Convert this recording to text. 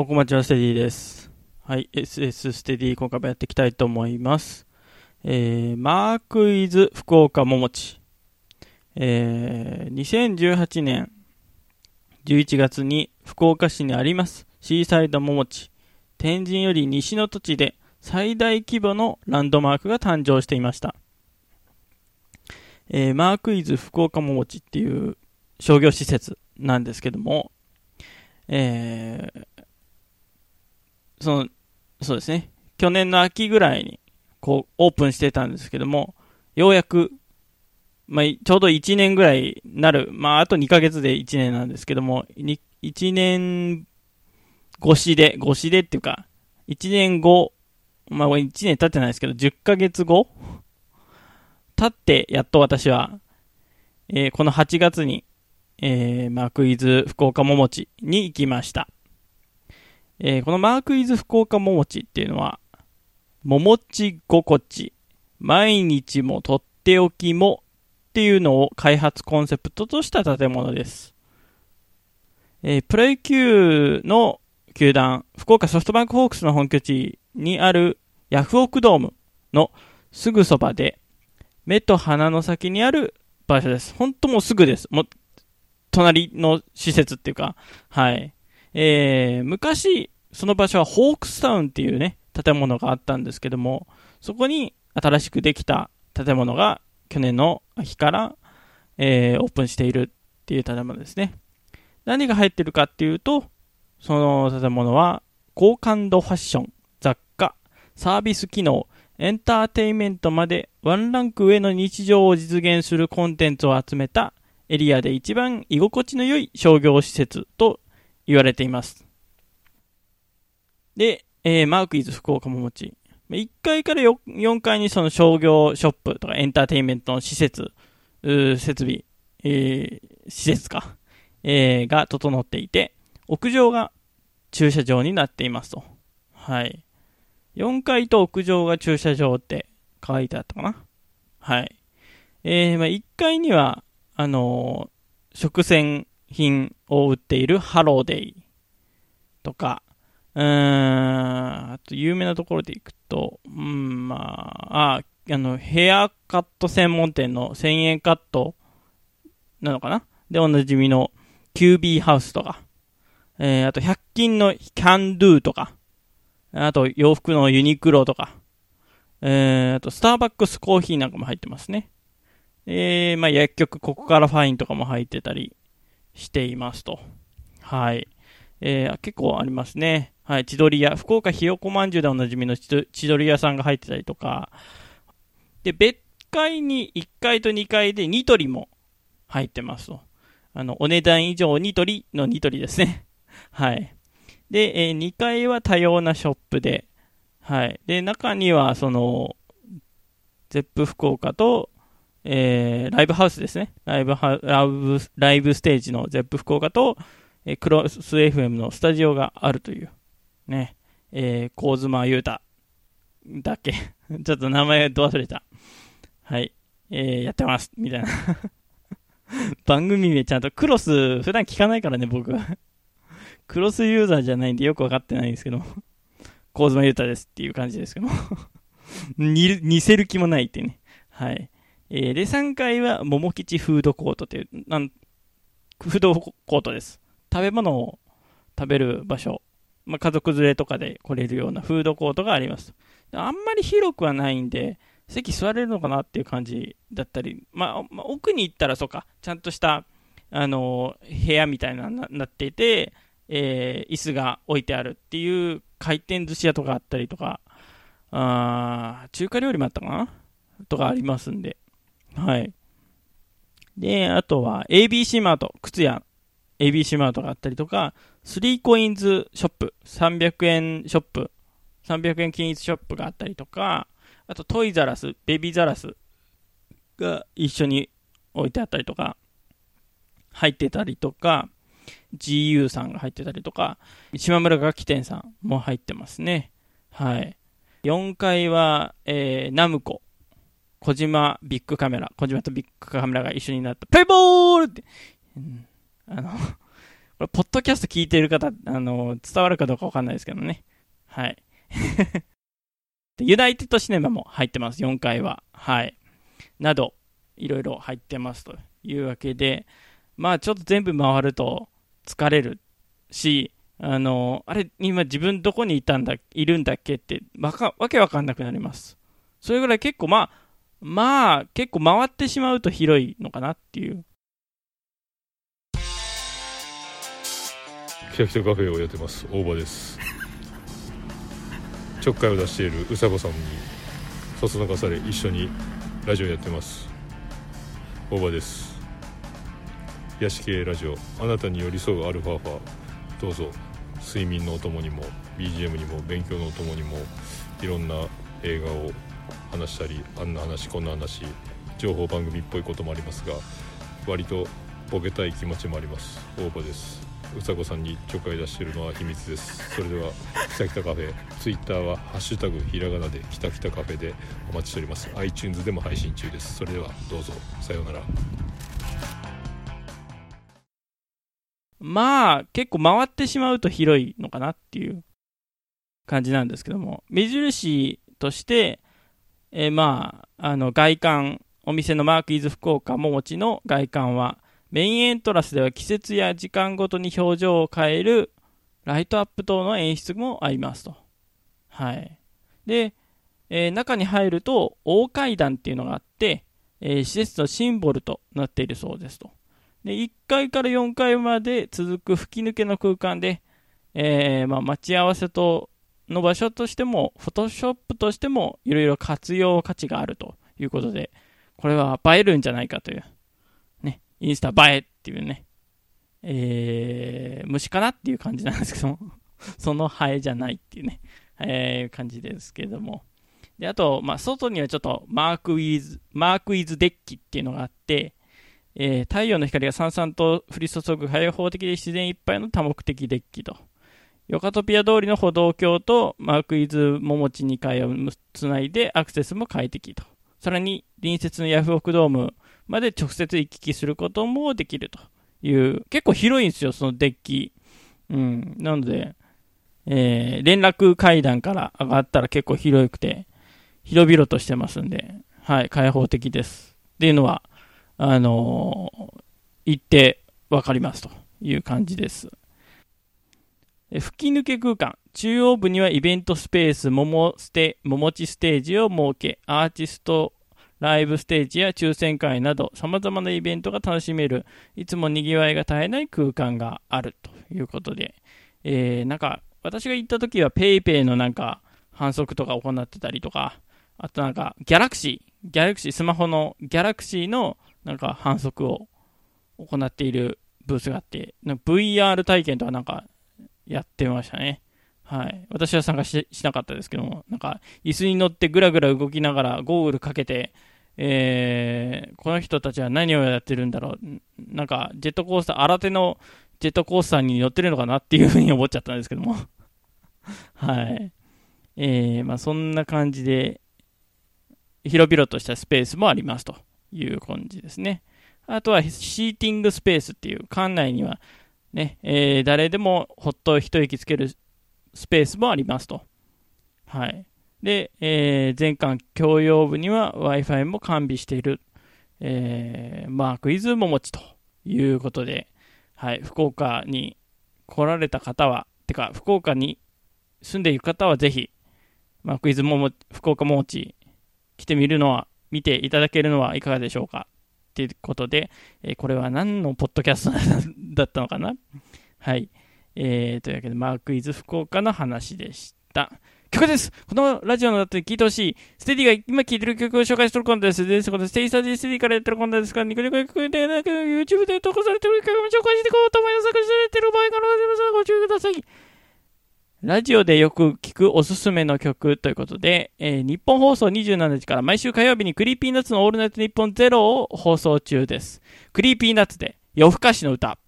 大小町はステディです。はい、SS ステディ今回もやっていきたいと思います。えー、マークイズ福岡ももち。えー、2018年11月に福岡市にありますシーサイドももち。天神より西の土地で最大規模のランドマークが誕生していました。えー、マークイズ福岡ももちっていう商業施設なんですけども、えー、その、そうですね。去年の秋ぐらいに、こう、オープンしてたんですけども、ようやく、まあ、ちょうど1年ぐらいなる、まあ、あと2ヶ月で1年なんですけども、1年越しで、越しでっていうか、1年後、まあ、1年経ってないですけど、10ヶ月後経って、やっと私は、えー、この8月に、えー、マークイズ福岡ももちに行きました。えー、このマークイズ福岡ももちっていうのは、ももち心地、毎日もとっておきもっていうのを開発コンセプトとした建物です。えー、プロ野球の球団、福岡ソフトバンクホークスの本拠地にあるヤフオクドームのすぐそばで、目と鼻の先にある場所です。本当もうすぐです。もう、隣の施設っていうか、はい。えー、昔、その場所はホークスタウンっていうね、建物があったんですけども、そこに新しくできた建物が去年の秋から、えー、オープンしているっていう建物ですね。何が入ってるかっていうと、その建物は高感度ファッション、雑貨、サービス機能、エンターテインメントまでワンランク上の日常を実現するコンテンツを集めたエリアで一番居心地の良い商業施設と言われています。で、えー、マークイズ福岡ももち。1階から 4, 階にその商業ショップとかエンターテインメントの施設、設備、えー、施設か、えー、が整っていて、屋上が駐車場になっていますと。はい。4階と屋上が駐車場って書いてあったかなはい。えー、まあ、1階には、あのー、食洗品を売っているハローデイとか、うーん、あと有名なところで行くと、うん、まあ、あ、あの、ヘアカット専門店の1000円カットなのかな？で、おなじみの QB ハウスとか、えー、あと100均のキャンドゥとか、あと洋服のユニクロとか、えー、あとスターバックスコーヒーなんかも入ってますね。えー、まあ薬局ここからファインとかも入ってたりしていますと。はい。えー、結構ありますね。はい。千鳥屋、福岡ひよこまんじゅうでおなじみの千鳥屋さんが入ってたりとか、で、別階に1階と2階でニトリも入ってますと。あの、お値段以上ニトリのニトリですね。はい。で、えー、2階は多様なショップで、はい。で、中には、その、ゼップ福岡と、えー、ライブハウスですね。ライブハライブ、ライブステージのゼップ福岡と、えー、クロス FM のスタジオがあるという、ね。えー、コーズマユータだっけ ちょっと名前ど忘れた。はい。えー、やってます。みたいな。番組名ちゃんと、クロス、普段聞かないからね、僕。クロスユーザーじゃないんでよくわかってないんですけど、コーズマユータですっていう感じですけど似、似せる気もないってね。はい。えー、で、3階は、桃吉フードコートという、なん、フードコートです。食べ物を食べる場所。まあ、家族連れとかで来れるようなフードコートがあります。あんまり広くはないんで、席座れるのかなっていう感じだったり、まあ、まあ、奥に行ったらそうか、ちゃんとした、あのー、部屋みたいななっていて、えー、椅子が置いてあるっていう回転寿司屋とかあったりとか、あ中華料理もあったかな？とかありますんで。はい。で、あとは ABC マート、靴屋、ABC マートがあったりとか、3コインズショップ、300円ショップ、300円均一ショップがあったりとか、あとトイザラス、ベビーザラスが一緒に置いてあったりとか、入ってたりとか、GU さんが入ってたりとか、島村楽器店さんも入ってますね。はい。4階は、えー、ナムコ、小島ビッグカメラ、小島とビッグカメラが一緒になった、プレイボールって、うん、あの、これ、ポッドキャスト聞いてる方、あの、伝わるかどうかわかんないですけどね。はい。で ユナイテッドシネマも入ってます、4階は。はい。など、いろいろ入ってますというわけで、まあちょっと全部回ると疲れるし、あの、あれ、今自分どこにいたんだ、いるんだっけって、わか、わけわかんなくなります。それぐらい結構まあ、まあ、結構回ってしまうと広いのかなっていう。キラキラカフェをやってます。大場です。ちょっかいを出しているうさこさんにそそのかされ一緒にラジオやってます。大場です。癒し系ラジオ。あなたに寄り添うアルファファどうぞ。睡眠のお供にも BGM にも勉強のお供にもいろんな映画を話したりあんな話こんな話情報番組っぽいこともありますが割とボケたい気持ちもあります。大場です。うさこさんにちょかい出してるのは秘密です。それではきたきたカフェ。ツイッターは「ハッシュタグひらがな」できたきたカフェでお待ちしております。iTunes でも配信中です。それではどうぞ。さようなら。まあ結構回ってしまうと広いのかなっていう感じなんですけども。目印としてえー、まあ、あの、外観、お店のマークイズ福岡ももちの外観は、メインエントラスでは季節や時間ごとに表情を変えるライトアップ等の演出もありますと。はい。で、えー、中に入ると大階段っていうのがあって、えー、施設のシンボルとなっているそうですと。で、1階から4階まで続く吹き抜けの空間で、えー、まあ、待ち合わせとの場所としても、フォトショップとしても、いろいろ活用価値があるということで、これは映えるんじゃないかという、ね、インスタ映えっていうね、えー、虫かなっていう感じなんですけども、そのハエじゃないっていうね、えー、感じですけども。で、あと、まあ、外にはちょっとマークウィズ、マークイズデッキっていうのがあって、えー、太陽の光がさんさんと降り注ぐ開放的で自然いっぱいの多目的デッキと。ヨカトピア通りの歩道橋とマークイズ桃地2階をつないでアクセスも快適と。さらに隣接のヤフオクドームまで直接行き来することもできるという、結構広いんですよ、そのデッキ。うん。なので、えー、連絡階段から上がったら結構広くて、広々としてますんで、はい、開放的です。っていうのは、あのー、行ってわかりますという感じです。吹き抜け空間。中央部にはイベントスペース、桃ステ、桃地ステージを設け、アーティストライブステージや抽選会など様々なイベントが楽しめる、いつも賑わいが絶えない空間がある。ということで、えー、なんか、私が行った時は PayPay のなんか反則とか行ってたりとか、あとなんか、ギャラクシー、ギャラクシー、スマホのギャラクシーのなんか反則を行っているブースがあって、VR 体験とかなんかやってましたね。はい。私は参加しなかったですけども、なんか、椅子に乗ってぐらぐら動きながら、ゴーグルかけて、えー、この人たちは何をやってるんだろう。なんか、ジェットコースター、新手のジェットコースターに乗ってるのかなっていうふうに思っちゃったんですけども。はい。えー、まあそんな感じで、広々としたスペースもありますという感じですね。あとはシーティングスペースっていう、館内にはね、えー、誰でもほっと一息つけるスペースもありますと。はい。で、えー、全館共用部には Wi-Fi も完備している、えー、マークイズももちということで、はい、福岡に来られた方は、てか、福岡に住んでいる方はぜひ、マークイズもも、福岡ももち来てみるのは、見ていただけるのはいかがでしょうかっていうことで、えー、これは何のポッドキャスト だったのかな？はい。えー、というわけで、マークイズ福岡の話でした。曲ですこのラジオの後で聴いてほしい、ステディが今聴いてる曲を紹介してるコンテンツです。このステイサージステディからやってるコンテンツから、ニコニコ曲でなく YouTube で投稿されてる曲も紹介していこうと思います。作されてる場合からご注意ください。ラジオでよく聞くおすすめの曲ということで、えー、ニッポン放送27時から毎週火曜日に Creepy Nuts のオールナイトニッポンゼロを放送中です。 Creepy Nuts で夜更かしの歌。